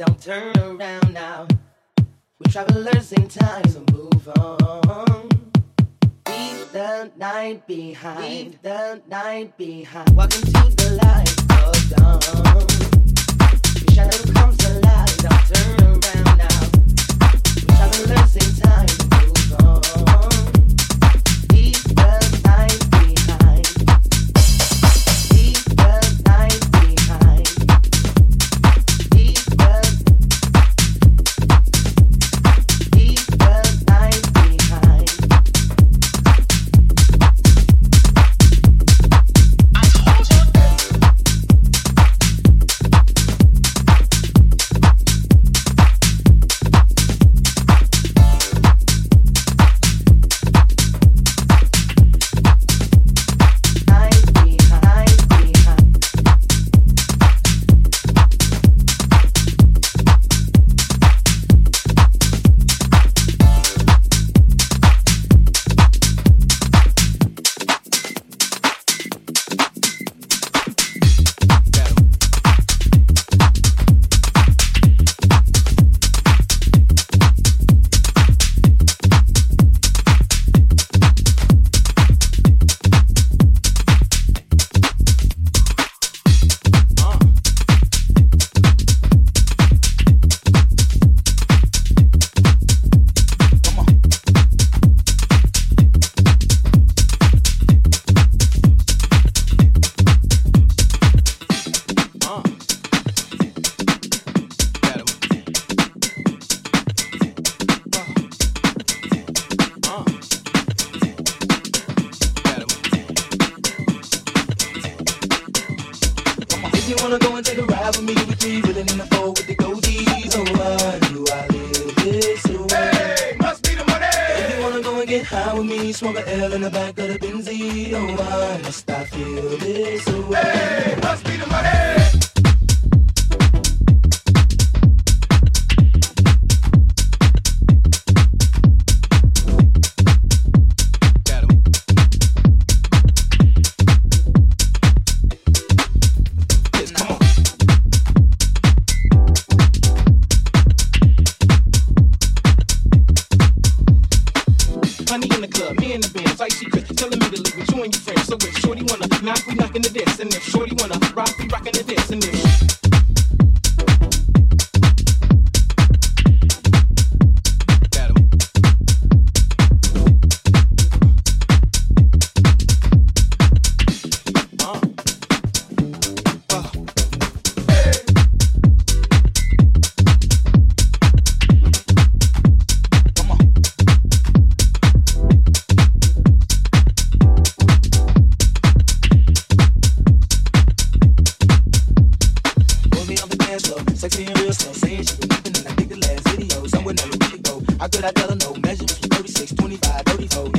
don't turn around now. We travelers in time, so move on. Leave the night behind. Leave the night behind. Welcome to the light of dawn. Your shadow comes alive. Don't turn around now. We travelers in time, move on.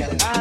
34.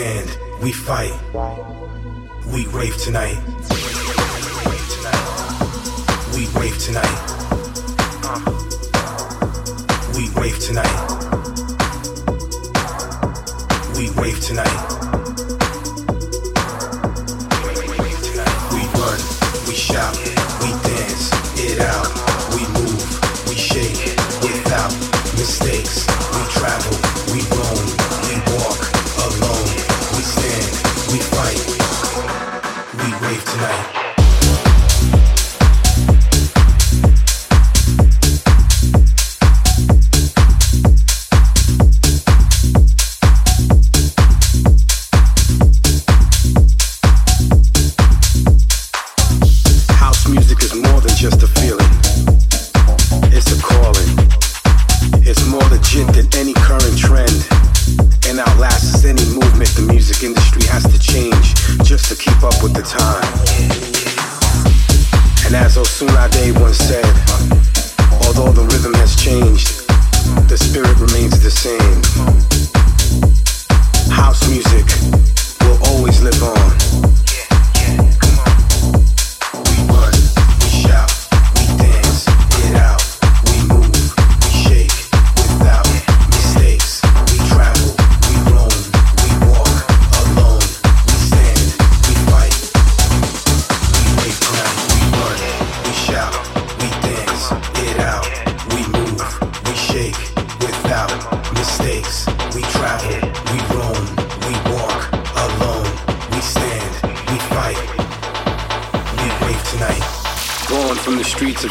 Stand, we fight. We rave tonight. We rave tonight. We rave tonight. We rave tonight. Legit than any current trend. And outlasts any movement the music industry has to change just to keep up with the time. And as Osunlade once said, although the rhythm has changed, the spirit remains the same. House music will always live on.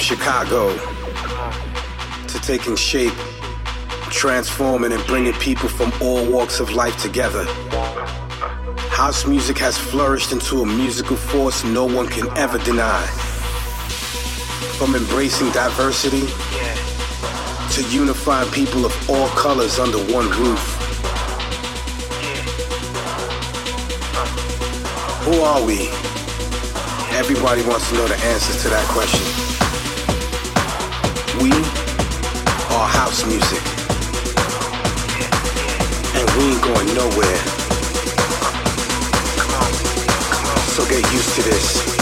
Chicago to taking shape, transforming and bringing people from all walks of life together. House music has flourished into a musical force no one can ever deny. From embracing diversity to unifying people of all colors under one roof. Who are we? Everybody wants to know the answers to that question. We are house music. And we ain't going nowhere. So get used to this.